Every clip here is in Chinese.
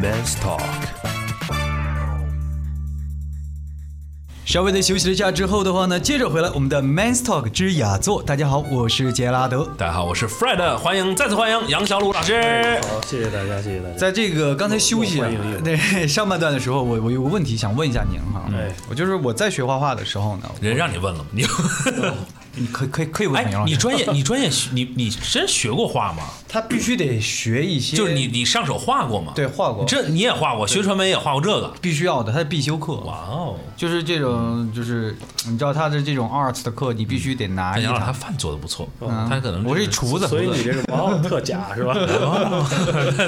Men's Talk。稍微的休息了一下之后的话呢，接着回来我们的 Men's Talk 之雅座。大家好，我是杰拉德。大家好，我是 Fred，欢迎再次欢迎杨小鲁老师。好，谢谢大家，谢谢大家。在这个刚才休息对上半段的时候，我我有个问题想问一下您哈。对我就是我在学画画的时候呢，人让你问了，你 你可以可以可以问哎杨老，师。你专业你专业学你你真学过画吗？他必须得学一些，就是你你上手画过吗？对画过，这你也画过，学传媒也画过这个。必须要的，他的必修课。哇哦，就是这种，就是你知道他的这种 arts 的课，你必须得拿杨老师他堂。饭做的不错，嗯他可能我是一厨子，所以你这是王奥特假是吧？哦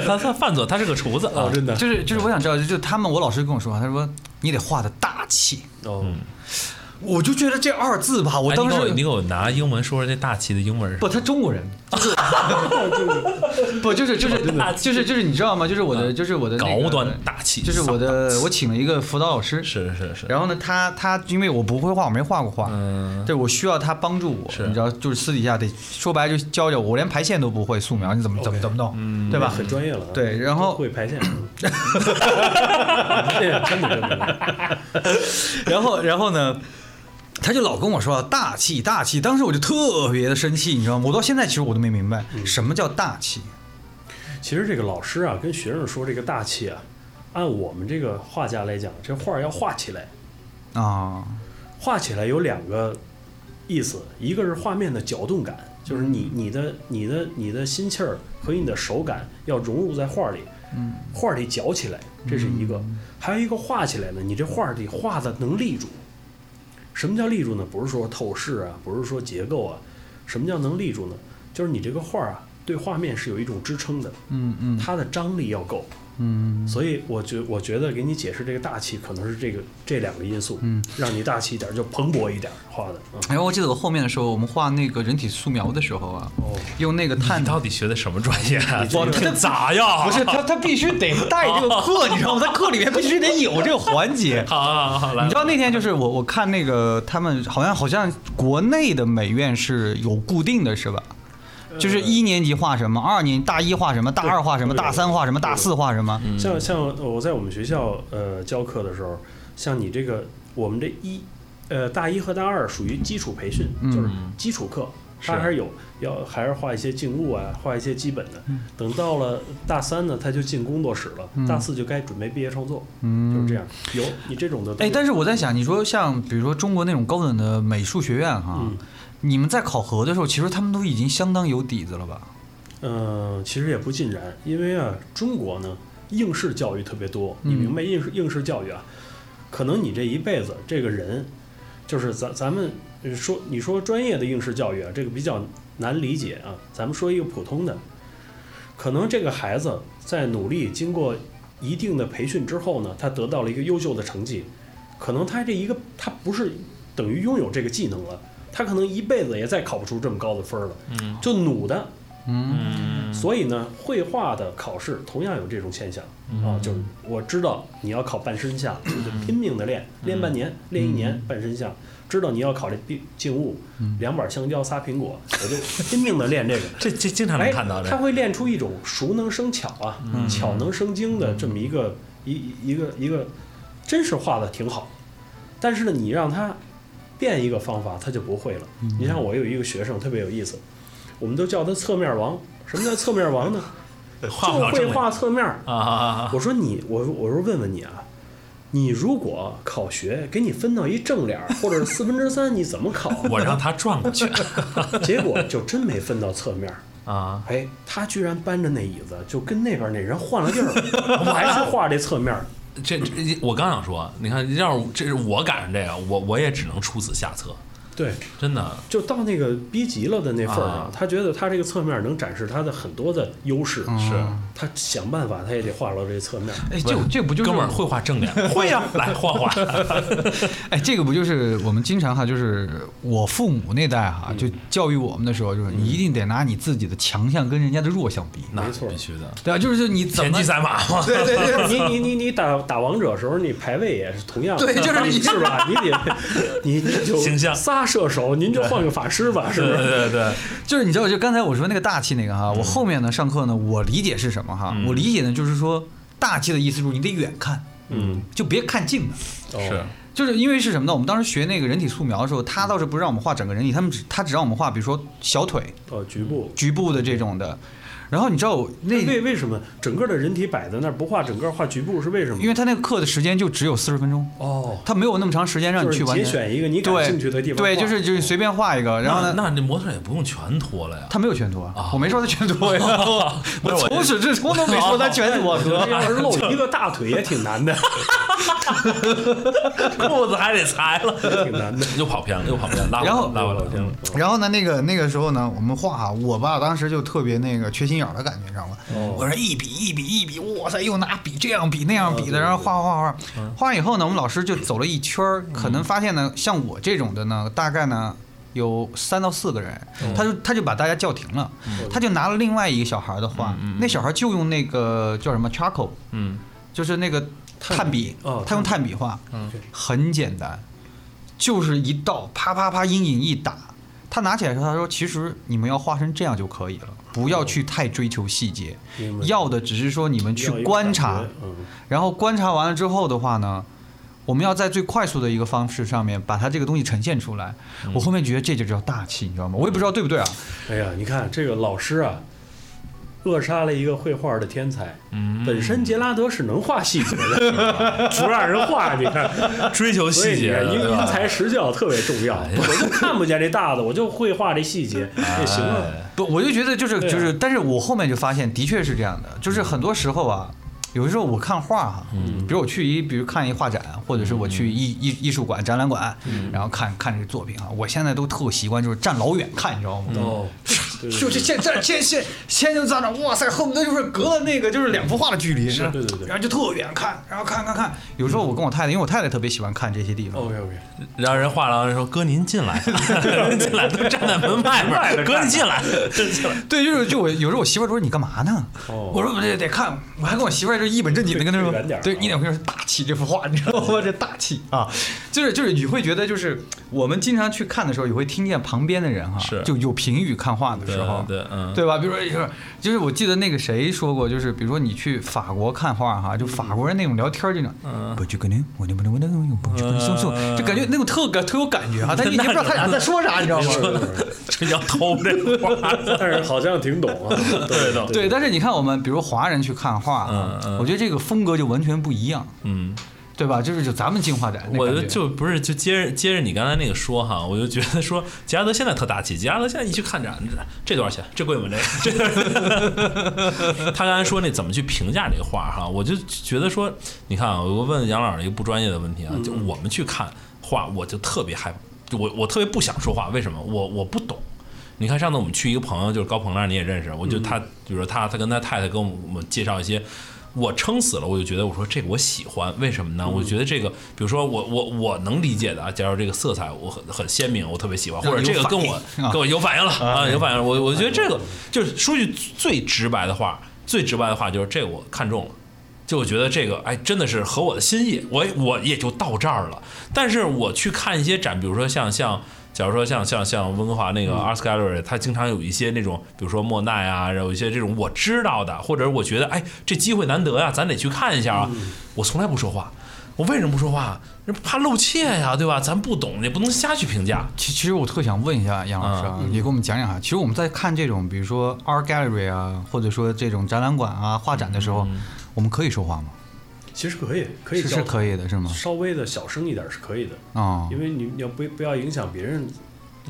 他他饭做，他是个厨子啊哦，。真的就是就是我想知道，就他们我老师跟我说，他说你得画的大气，哦，我就觉得这二字吧，我哎当时你给我你给我拿英文说说这大旗的英文是不，他中国人，就是 不就是就是 就是就是你知道吗？就是我的就是我的那个高端大气，就是我的我请了一个辅导老师，是是是，然后呢，他他因为我不会画，我没画过画，嗯，对我需要他帮助我，你知道，就是私底下得说白了就教教我，我连排线都不会，素描你怎么怎么怎么弄，嗯。对吧？很专业了。啊。对然后会排线，这个真的真的。然后然后呢，他就老跟我说大气大气，当时我就特别的生气，你知道吗？我到现在其实我都没明白什么叫大气。其实这个老师啊，跟学生说这个大气啊，按我们这个画家来讲，这画儿要画起来，啊，画起来有两个意思，一个是画面的搅动感，就是你你的你的你的心气儿和你的手感要融入在画里，嗯，画儿里搅起来，这是一个；还有一个画起来呢，你这画儿里画的能立住。什么叫立住呢？不是说透视啊，不是说结构啊，什么叫能立住呢？就是你这个画儿啊，对画面是有一种支撑的，嗯嗯它的张力要够。嗯，所以我觉我觉得给你解释这个大气，可能是这个这两个因素，嗯，让你大气一点，就蓬勃一点画的啊。然后我记得我后面的时候，我们画那个人体素描的时候啊，哦，用那个碳你到底学的什么专业啊？我这咋呀？不是他，他必须得带这个课，你知道吗？他课里面必须得有这个环节。好好好，来你知，道那天就是我我看那个他们好像好像国内的美院是有固定的是吧？就是一年级画什么，二年大一画什么，大二画什么，大三画什么，大四画什么。像像我在我们学校呃教课的时候，像你这个我们这一呃大一和大二属于基础培训，嗯。就是基础课，还是有要还是画一些静物啊，画一些基本的。嗯。等到了大三呢，他就进工作室了，大四就该准备毕业创作，嗯就是这样。有你这种的都哎，但是我在想，你说像比如说中国那种高等的美术学院哈，嗯你们在考核的时候，其实他们都已经相当有底子了吧？嗯，其实也不尽然，因为啊，中国呢应试教育特别多，嗯你明白应试应试教育啊，可能你这一辈子这个人，就是咱咱们呃说你说专业的应试教育啊，这个比较难理解啊，咱们说一个普通的，可能这个孩子在努力经过一定的培训之后呢，他得到了一个优秀的成绩，可能他这一个他不是等于拥有这个技能了，他可能一辈子也再考不出这么高的分儿了，嗯就努的。嗯，所以呢，绘画的考试同样有这种现象啊，就是我知道你要考半身像，我 就拼命的练，练半年，练一年半身像。知道你要考这静静物，两板香蕉仨苹果，我就拼命的练这个。这这经常能哎看到，这。他会练出一种熟能生巧啊，巧能生精的这么一个一一一个一个，真是画的挺好。但是呢，你让他变一个方法，他就不会了。你像我有一个学生特别有意思，我们都叫他侧面王。什么叫侧面王呢？就会画侧面。我说你，我我说问问你啊，你如果考学给你分到一正脸儿或者是四分之三，你怎么考？我让他转过去 结果就真没分到侧面。啊！哎，他居然搬着那椅子，就跟那边那人换了地儿，还是画这侧面。这这我刚想说，你看，要是这是我赶上这个，我我也只能出此下策，对，真的。就到那个逼急了的那份儿上，啊他觉得他这个侧面能展示他的很多的优势，是。他想办法他也得画到这侧面。哎，这这不就是哥们儿会画正脸？会呀，来画画。哎，这个不就是我们经常哈，就是我父母那代哈，就教育我们的时候，就是你一定得拿你自己的强项跟人家的弱项比，那没错。必须的。对啊，就是你怎么田忌赛马嘛，对对对，你你你你打打王者的时候，你排位也是同样的，对就是你是吧？你得 你你就形象。仨射手，您就换个法师吧，是不对是？对对对，就是你知道，就刚才我说那个大气那个哈，我后面呢上课呢，我理解是什么哈？我理解呢就是说，大气的意思就是你得远看，嗯，就别看近的。哦是就是因为是什么呢？我们当时学那个人体素描的时候，他倒是不让我们画整个人体，他们只他只让我们画，比如说小腿、哦，局部。局部的这种的。然后你知道那为为什么整个的人体摆在那儿不画整个画局部是为什么？因为他那个课的时间就只有四十分钟，哦，他没有那么长时间让你去完全。选一个你感兴趣的地方对，画就是就是随便画一个，然后呢，那那这模特也不用全脱了呀。他没有全脱啊我没说他全脱呀，我我从始至终都没说他全脱，哥。要是露一个大腿也挺难的，裤子还得裁了，挺难的。又跑偏了，又跑偏了，拉回来然后拉回来了。嗯然后呢，那个那个时候呢，我们画哈，我吧当时就特别那个缺心眼儿的感觉，你知道吗？哦我说一笔一笔一笔，哇塞，又拿笔这样比那样比的，然后画画画画，画完以后呢，我们老师就走了一圈儿，可能发现呢，像我这种的呢，大概呢。有三到四个人，他就他就把大家叫停了，他就拿了另外一个小孩的画，那小孩就用那个叫什么 charcoal，嗯就是那个炭笔哦，他用炭笔画，嗯很简单，就是一道啪啪啪阴影一打。他拿起来的时候，他说：“其实你们要画成这样就可以了，不要去太追求细节，要的只是说你们去观察然后观察完了之后的话呢，我们要在最快速的一个方式上面把它这个东西呈现出来。我后面觉得这就叫大气，你知道吗？我也不知道对不对啊。哎呀，你看这个老师啊，扼杀了一个绘画的天才。嗯，本身杰拉德是能画细节的，不让人画，你看，追求细节因因材施教特别重要。哎我就看不见这大的，我就会画这细节，也行了。哎不，我就觉得就是就是，但是我后面就发现，的确是这样的，就是很多时候啊，有的时候我看画哈，嗯。比如我去一，比如看一画展，或者是我去艺艺艺术馆、展览馆，嗯。然后看看这个作品啊，我现在都特习惯就是站老远看，你知道吗？就是现在现现现就在那，哇塞，恨不得就是隔了那个就是两幅画的距离，是吧对对对。然后就特远看，然后看看看，有时候我跟我太太，因为我太太特别喜欢看这些地方，OK OK，让人画廊人说：“哥，您进来，您 进来，都站在门外边。哥，你进来，进来。对，就是就我有时候我媳妇儿说你干嘛呢？哦。我说我得得看，我还跟我媳妇一本正经的跟他说对，啊你得跟她说大气这幅画，你知道吗？这大气啊，就是就是你会觉得就是我们经常去看的时候，也会听见旁边的人哈，是就有评语看画的时候，对对嗯对吧？比如说就是就是我记得那个谁说过，就是比如说你去法国看画哈，就法国人那种聊天儿这种，嗯不就跟那我那不能我那种不就跟送送，就感觉那种特感特有感觉哈，但你也不知道他俩在说啥，你知道吗？这要偷这个画，但是好像挺懂啊。对的对，但是你看我们比如华人去看画嗯我觉得这个风格就完全不一样，嗯，对吧？就是就咱们进化展，我感觉就不是就接着接着你刚才那个说哈，我就觉得说吉拉德现在特大气，吉拉德现在一去看展，这多少钱？这贵吗？这个这 他刚才说那怎么去评价这个画哈，我就觉得说，你看啊，我问杨老师一个不专业的问题啊，就我们去看画，我就特别害，就我我特别不想说话，为什么？我我不懂。你看上次我们去一个朋友，就是高鹏那儿你也认识，我就他，比如说他他跟他太太跟我们介绍一些。我撑死了，我就觉得我说这个我喜欢，为什么呢？我觉得这个，比如说我我我能理解的啊，假如这个色彩我很很鲜明，我特别喜欢，或者这个跟我跟我有反应了啊，有反应了。我我觉得这个就是说句最直白的话，最直白的话就是这个我看中了。就我觉得这个，哎，真的是合我的心意，我我也就到这儿了。但是我去看一些展，比如说像像，假如说像像像温哥华那个 Art Gallery，它经常有一些那种，比如说莫奈啊，然后有一些这种我知道的，或者我觉得，哎，这机会难得呀，咱得去看一下啊。我从来不说话，我为什么不说话？怕露怯呀，对吧？咱不懂，也不能瞎去评价。其其实我特想问一下杨老师啊，也给我们讲讲哈。其实我们在看这种，比如说 art gallery 啊，或者说这种展览馆啊、画展的时候，我们可以说话吗？其实可以，可以是是可以的，是吗？稍微的小声一点是可以的，哦因为你你要不不要影响别人。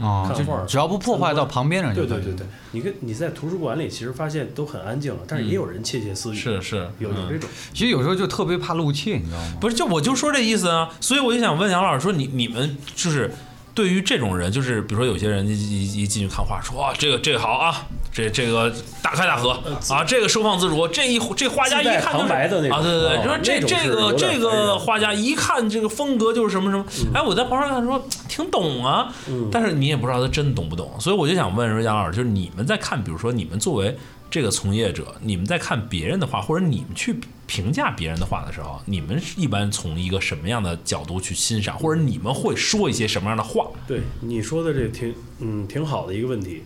哦，看画只要不破坏到旁边人。对对对对，你跟你在图书馆里其实发现都很安静了，但是也有人窃窃私语，是是，嗯有有这种。其实有时候就特别怕露怯，你知道吗？不是，就我就说这意思啊，所以我就想问杨老师说，你你们就是对于这种人，就是比如说有些人一一一进去看画，说哇这个这个好啊，这这个大开大合啊，这个收放自如，这一这画家一看就啊，对对对，哦说这这个这个画家一看这个风格就是什么什么，哎，我在旁边看说挺懂啊，嗯。但是你也不知道他真懂不懂，所以我就想问说杨老师，就是你们在看，比如说你们作为这个从业者，你们在看别人的画，或者你们去评价别人的话的时候，你们是一般从一个什么样的角度去欣赏，或者你们会说一些什么样的话？对你说的这挺嗯挺好的一个问题，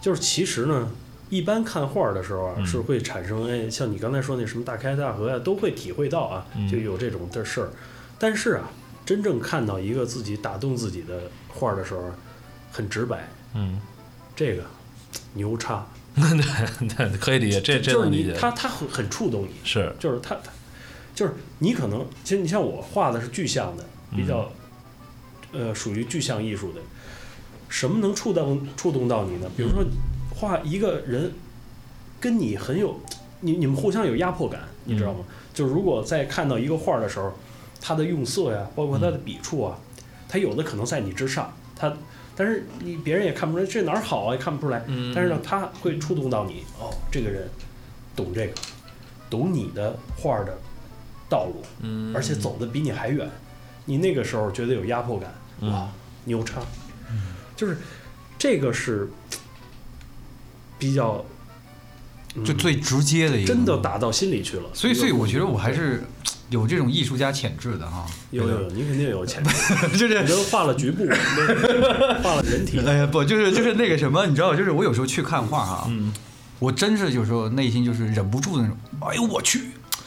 就是其实呢，一般看画儿的时候啊，嗯。是会产生哎，像你刚才说那什么大开大合呀、都会体会到啊，嗯。就有这种的事儿。但是啊，真正看到一个自己打动自己的画儿的时候，很直白，嗯，这个牛叉，对，可以理解，这这就是你他他很很触动你，是，就是他他就是你可能其实你像我画的是具象的，比较、呃属于具象艺术的，什么能触动触动到你呢？比如说画一个人跟你很有你你们互相有压迫感，你知道吗？就是如果在看到一个画的时候，他的用色呀，包括他的笔触啊，他有的可能在你之上，他但是你别人也看不出来这哪儿好啊，也看不出来。嗯。但是呢，他会触动到你，哦，这个人懂这个，懂你的画的道路，嗯，而且走的比你还远，你那个时候觉得有压迫感，嗯。哇，牛叉，就是这个是比较，嗯就最直接的一个，真的打到心里去了。所以，所以我觉得我还是有这种艺术家潜质的哈。有有有，你肯定有潜质，就是你都画了局部，画了人体，哎呀，不，就是就是那个什么，你知道，就是我有时候去看画哈，嗯。我真是有时候内心就是忍不住的那种，哎呦我去，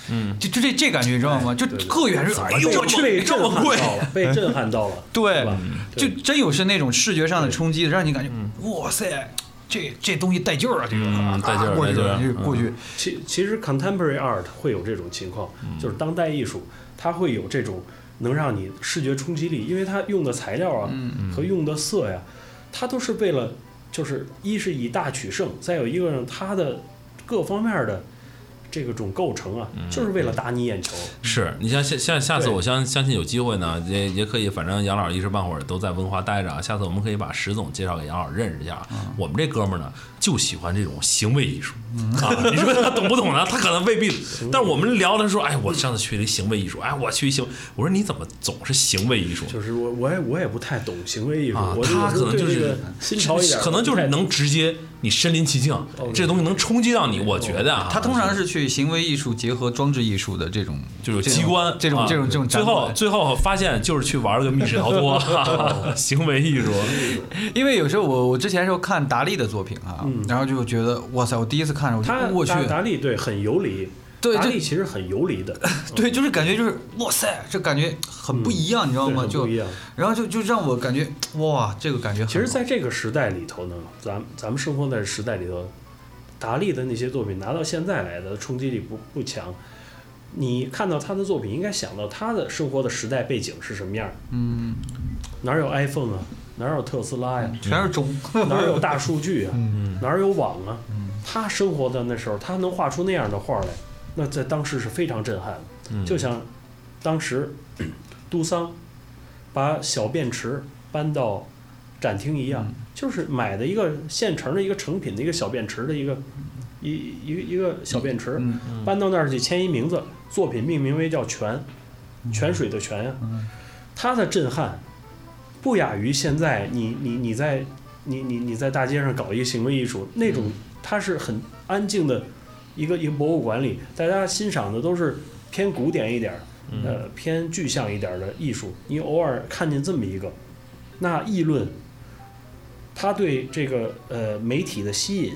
嗯，就就这这感觉，你知道吗？就特远是，哎呦我去，被震这么贵，撼到了，被震撼到了，对？就真有是那种视觉上的冲击，让你感觉，哇塞，这这东西带劲儿啊，这个带劲儿过去了，带劲儿就过去，其其实 contemporary art 会有这种情况，就是当代艺术，它会有这种能让你视觉冲击力，因为它用的材料啊和用的色呀，它都是为了，就是一是以大取胜，再有一个呢，它的各方面的这个种构成啊，就是为了打你眼球。是你像下下下次我相相信有机会呢，也也可以，反正杨老师一时半会儿都在文华待着啊。下次我们可以把石总介绍给杨老师认识一下。我们这哥们儿呢，就喜欢这种行为艺术啊。你说他懂不懂呢？他可能未必，但是我们聊的说，哎，我上次去了一行为艺术，哎，我去一行，我说你怎么总是行为艺术？就是我我也我也不太懂行为艺术，啊他可能就是对这个新潮一点，可能就是能直接你身临其境，这东西能冲击到你。我觉得啊，他通常是去行为艺术结合装置艺术的这种，就是机关啊这种这种这种最后最后发现就是去玩了个密室逃脱，行为艺术。因为有时候我我之前时候看达利的作品啊，嗯然后就觉得哇塞，我第一次看的时候他我就我去，达达利对很游离，对这达利其实很游离的，对，就是感觉就是哇塞，这感觉很不一样，你知道吗？就不一样。然后就就让我感觉哇，这个感觉其实，在这个时代里头呢，咱咱们生活在时代里头，达利的那些作品拿到现在来的冲击力不不强。你看到他的作品，应该想到他的生活的时代背景是什么样。嗯，哪有 iPhone 啊？哪有特斯拉呀？全是中，哪有大数据啊？嗯。哪有网啊？他生活的那时候，他能画出那样的画来，那在当时是非常震撼的。嗯。就像当时 杜桑把小便池搬到展厅一样，就是买的一个现成的一个成品的一个小便池的一个一一个一个小便池，嗯搬到那儿去签一名字，作品命名为叫泉，泉水的泉呀、嗯。它的震撼不亚于现在你你你在你你你在大街上搞一个行为艺术那种，它是很安静的一个一个博物馆里，大家欣赏的都是偏古典一点儿，呃偏具象一点的艺术。你偶尔看见这么一个，那议论，他对这个呃媒体的吸引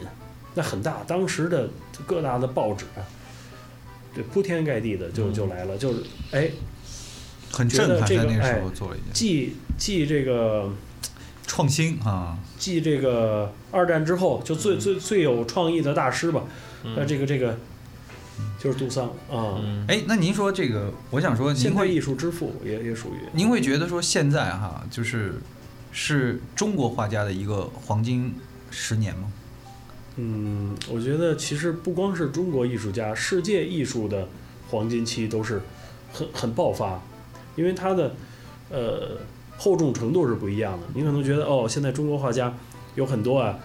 那很大，当时的各大的报纸啊，对铺天盖地的就就来了，就是哎很震撼，觉得这个在那个时候哎做了一件既既这个。创新啊，继这个二战之后，就最最最有创意的大师吧，那，这个这个就是杜桑啊，嗯哎，那您说这个，我想说，您会现代艺术之父也也属于。您会觉得说现在哈，就是是中国画家的一个黄金十年吗？嗯，我觉得其实不光是中国艺术家，世界艺术的黄金期都是很很爆发，因为它的呃厚重程度是不一样的。你可能觉得哦，现在中国画家有很多啊，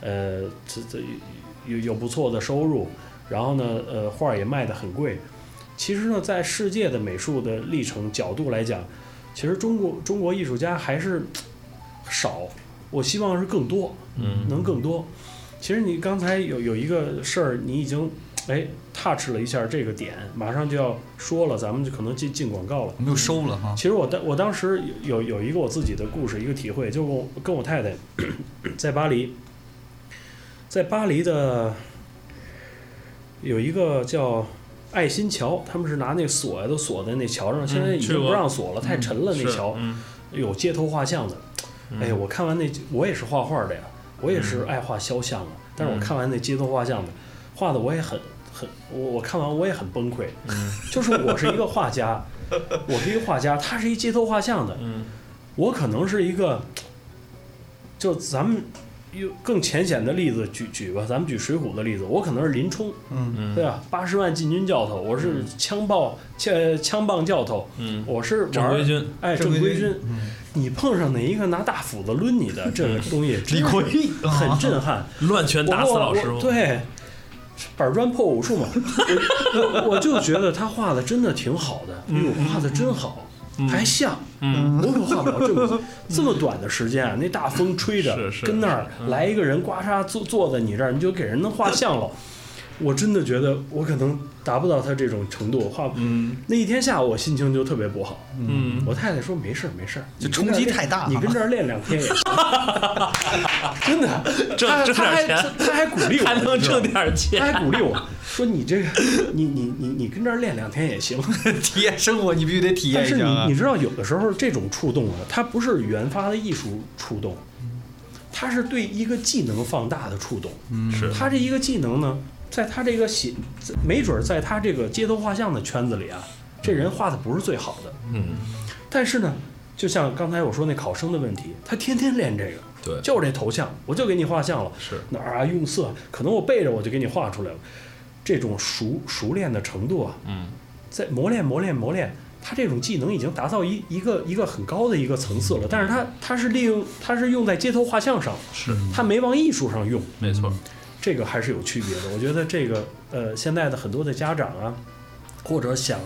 呃，这这有有不错的收入，然后呢，呃，画儿也卖得很贵。其实呢，在世界的美术的历程角度来讲，其实中国中国艺术家还是少，我希望是更多。嗯能更多。其实你刚才有有一个事儿，你已经哎 touch 了一下这个点，马上就要说了，咱们就可能进进广告了。我们又收了哈。其实我当我当时有有一个我自己的故事，一个体会，就跟我跟我太太 在巴黎，在巴黎的有一个叫爱心桥，他们是拿那锁呀都锁在那桥上，现在已经不让锁了，太沉了那桥。嗯有街头画像的，哎呀，我看完那，我也是画画的呀，我也是爱画肖像啊。但是我看完那街头画像的，画的我也很很，我我看完我也很崩溃。嗯 就是我是一个画家，我是一个画家，他是一街头画像的，嗯我可能是一个，就咱们用更浅显的例子举举吧，咱们举《水浒》的例子，我可能是林冲，嗯嗯对吧？八十万禁军教头，我是枪棒枪枪棒教头，嗯，我是正规军，哎正规军。你碰上哪一个拿大斧子抡你的这个东西，李逵很震撼。乱拳打死老师傅。对，板砖破武术嘛，我 我我就觉得他画的真的挺好的，哎呦，画的真好，还像。嗯，我可画不了这么这么短的时间啊！那大风吹着，跟那儿来一个人，刮痧坐坐在你这儿，你就给人能画像了。我真的觉得我可能达不到他这种程度，画嗯那一天下午我心情就特别不好。嗯，我太太说没事儿没事儿，就冲击太大了你跟这儿练两天也行。真的，挣挣他他还点钱他还鼓励我，还能挣点他钱。还鼓励我说你这个你你你你跟这儿练两天也行。体验生活，你必须得体验但是一下但是你你知道，有的时候这种触动啊，它不是原发的艺术触动，它是对一个技能放大的触动。嗯是它这一个技能呢，在他这个写，没准儿在他这个街头画像的圈子里啊，这人画的不是最好的。嗯，但是呢，就像刚才我说那考生的问题，他天天练这个，对，就是这头像，我就给你画像了。是，哪儿啊用色，可能我背着我就给你画出来了。这种熟熟练的程度啊，嗯在磨练磨练磨练，他这种技能已经达到一一个一个很高的一个层次了。但是他他是利用他是用在街头画像上，是，他没往艺术上用，没错。这个还是有区别的。我觉得这个呃，现在的很多的家长啊，或者想，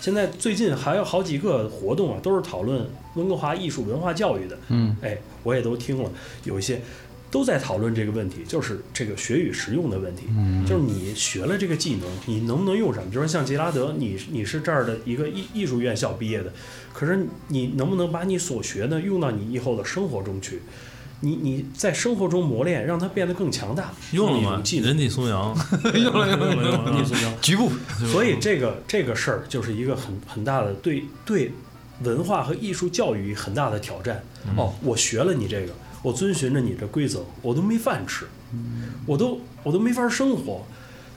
现在最近还有好几个活动啊，都是讨论温哥华艺术文化教育的。嗯哎，我也都听了，有一些都在讨论这个问题，就是这个学与实用的问题。嗯就是你学了这个技能，你能不能用上？比如说像杰拉德，你你是这儿的一个艺艺术院校毕业的，可是你能不能把你所学的用到你以后的生活中去？你你在生活中磨练，让它变得更强大，用了吗。人体松阳，用了用了 用了局部。所以这个这个事儿就是一个很很大的对对文化和艺术教育很大的挑战。哦，我学了你这个，我遵循着你的规则，我都没饭吃，我都我都没法生活，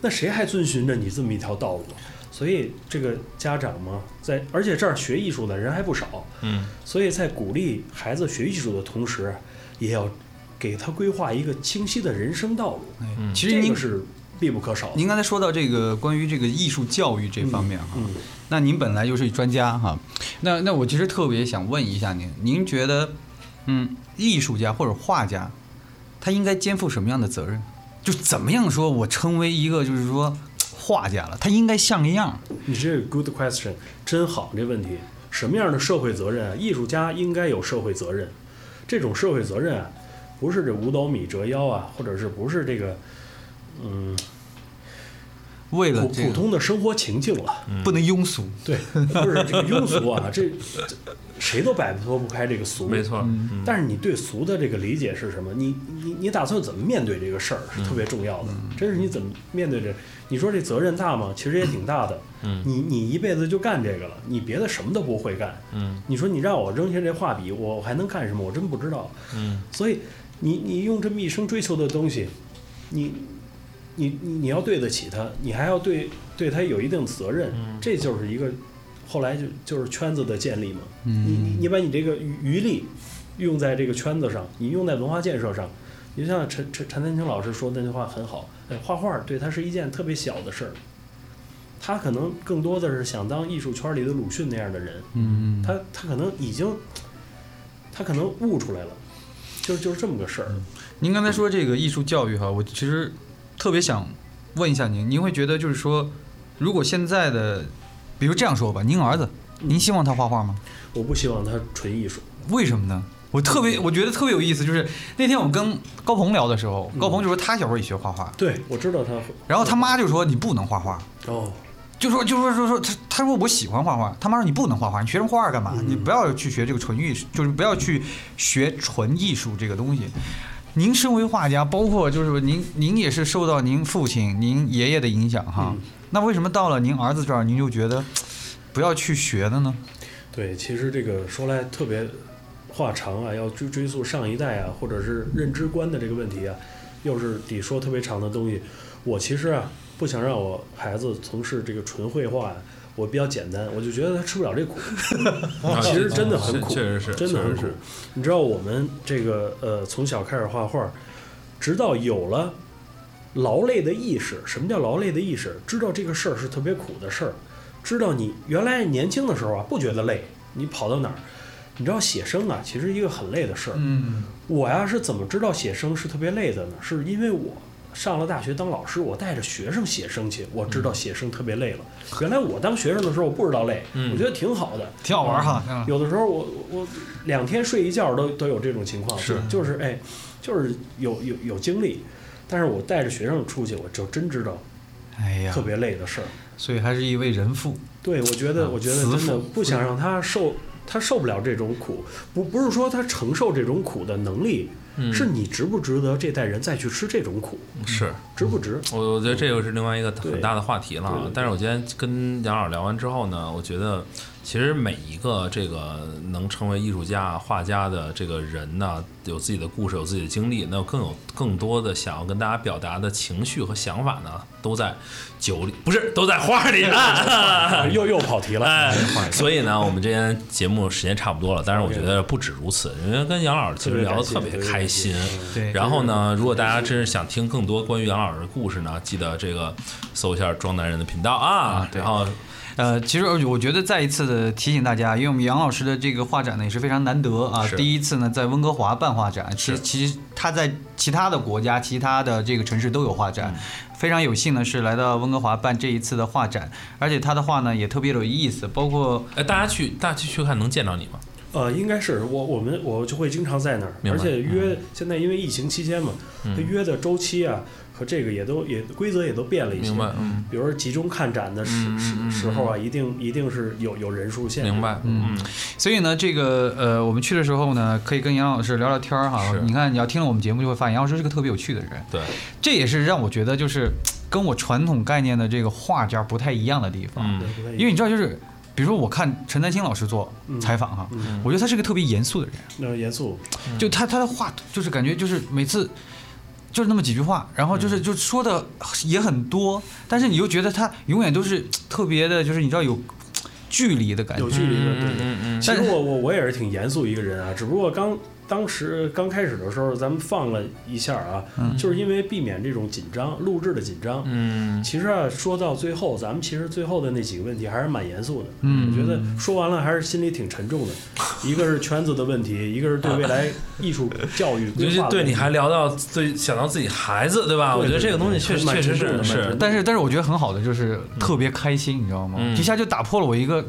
那谁还遵循着你这么一条道路？所以这个家长嘛，在而且这儿学艺术的人还不少，嗯。所以在鼓励孩子学艺术的同时，也要给他规划一个清晰的人生道路。嗯其实您这个是必不可少的。您刚才说到这个关于这个艺术教育这方面哈，嗯，那您本来就是专家哈，那那我其实特别想问一下您，您觉得，嗯，艺术家或者画家，他应该肩负什么样的责任？就怎么样说我成为一个就是说画家了，他应该像个样。你这个 good question，真好这问题。什么样的社会责任啊？艺术家应该有社会责任。这种社会责任啊，不是这五斗米折腰啊，或者是不是这个，嗯，为了这个普通的生活情境了。不能庸俗，对，不是这个庸俗啊，这这谁都摆脱不开这个俗。没错。嗯但是你对俗的这个理解是什么？你你你打算怎么面对这个事儿是特别重要的。真是你怎么面对这？你说这责任大吗？其实也挺大的。嗯你你一辈子就干这个了，你别的什么都不会干。嗯你说你让我扔下这画笔，我还能干什么？我真不知道。嗯所以你你用这么一生追求的东西，你你你你要对得起他，你还要对对他有一定责任。嗯这就是一个后来就就是圈子的建立嘛。你你嗯，你把你这个余余力用在这个圈子上，你用在文化建设上，你就像陈陈陈丹青老师说的那句话很好，哎，画画对他是一件特别小的事儿，他可能更多的是想当艺术圈里的鲁迅那样的人，嗯，他他可能已经，他可能悟出来了，就就是这么个事儿。您刚才说这个艺术教育哈，我其实特别想问一下您，您会觉得就是说，如果现在的，比如这样说吧，您儿子，您希望他画画吗？我不希望他纯艺术，为什么呢？我特别，我觉得特别有意思，就是那天我跟高鹏聊的时候，高鹏就说他小时候也学画画，对我知道他，然后他妈就说你不能画画，哦，就说就说说说他他说我喜欢画画，他妈说你不能画画，你学什么画画干嘛？嗯。你不要去学这个纯艺术，就是不要去学纯艺术这个东西。您身为画家，包括就是您您也是受到您父亲、您爷爷的影响哈。嗯那为什么到了您儿子这儿，您就觉得不要去学的呢？对，其实这个说来特别话长啊，要追追溯上一代啊，或者是认知观的这个问题啊，又是得说特别长的东西。我其实啊，不想让我孩子从事这个纯绘画呀、我比较简单，我就觉得他吃不了这苦。啊其实真的很苦，确实是，真的很苦。你知道我们这个呃，从小开始画画，直到有了劳累的意识。什么叫劳累的意识？知道这个事儿是特别苦的事儿，知道你原来年轻的时候啊不觉得累，你跑到哪儿？你知道写生啊，其实一个很累的事儿。嗯我呀是怎么知道写生是特别累的呢？是因为我上了大学当老师，我带着学生写生去，我知道写生特别累了。原来我当学生的时候，我不知道累，嗯我觉得挺好的。挺好玩哈。嗯有的时候我我两天睡一觉都都有这种情况，是就就是哎，就是有有有精力，但是我带着学生出去，我就真知道哎呀特，别累的事儿。所以还是一位人父。对，我觉得啊我觉得真的不想让他受，他受不了这种苦，不不是说他承受这种苦的能力，嗯是你值不值得这代人再去吃这种苦，是。值不值？我我觉得这又是另外一个很大的话题了。但是我今天跟杨老师聊完之后呢，我觉得其实每一个这个能成为艺术家、画家的这个人呢，有自己的故事，有自己的经历，那更有更多的想要跟大家表达的情绪和想法呢，都在酒里，不是都在画里啊。又又跑题了。哎，所以呢，我们今天节目时间差不多了，但是我觉得不止如此，因为跟杨老师其实聊得特别开心。对，然后呢，如果大家真是想听更多关于杨老师的故事呢，记得这个搜一下“装男人”的频道啊啊。对然后呃，其实我觉得再一次的提醒大家，因为我们杨老师的这个画展呢也是非常难得啊，第一次呢在温哥华办画展，其实其实他在其他的国家、其他的这个城市都有画展，非常有幸呢是来到温哥华办这一次的画展，而且他的画呢也特别有意思，包括呃，大家去大家去去看能见到你吗？呃，应该是我我们我就会经常在那儿，而且约现在因为疫情期间嘛，嗯他约的周期啊和这个也都也规则也都变了一些明。白，嗯，比如说集中看展的时时时候啊，一定一定是有有人数限制。明白，嗯嗯，所以呢，这个呃，我们去的时候呢，可以跟杨老师聊聊天儿哈。你看，你要听了我们节目，就会发现杨老师是个特别有趣的人。对，这也是让我觉得就是跟我传统概念的这个画家不太一样的地方。嗯因为你知道，就是比如说我看陈丹青老师做嗯采访哈，嗯，我觉得他是个特别严肃的人，那严肃，就他他的话就是感觉就是每次。就是那么几句话，然后就是就说的也很多，但是你又觉得他永远都是特别的，就是你知道有距离的感觉有。距离的，对对。嗯嗯其实我我我也是挺严肃一个人啊，只不过刚当时刚开始的时候，咱们放了一下啊，嗯就是因为避免这种紧张，录制的紧张。嗯，其实啊，说到最后，咱们其实最后的那几个问题还是蛮严肃的。嗯我觉得说完了还是心里挺沉重的。一个是圈子的问题，一个是对未来艺术教育规就是划的问题。对你还聊到最想到自己孩子，对吧？对我觉得这个东西确实确实是是但是但是我觉得很好的就是特别开心，你知道吗？嗯一下就打破了我一个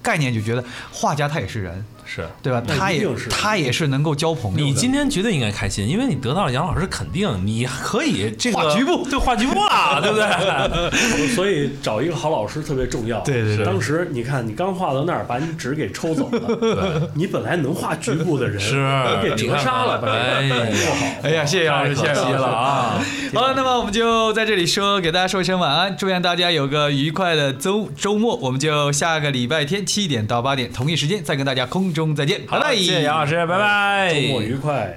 概念，就觉得画家他也是人，是。对吧？他也是他也是能够交朋友。你今天绝对应该开心，因为你得到了杨老师肯定，你可以 这个画局部 对画局部了，对不对？所以找一个好老师特别重要。对对对当时你看，你刚画到那儿，把你纸给抽走了。你本来能画局部的人，给折杀了，把这哎呀不好。哎呀，谢谢杨老师，谢谢了啊！好了，那么我们就在这里说，给大家说一声晚安，祝愿大家有个愉快的周周末。我们就下个礼拜天七点到八点同一时间再跟大家空中再见，好嘞。谢谢杨老师，拜拜。周末愉快。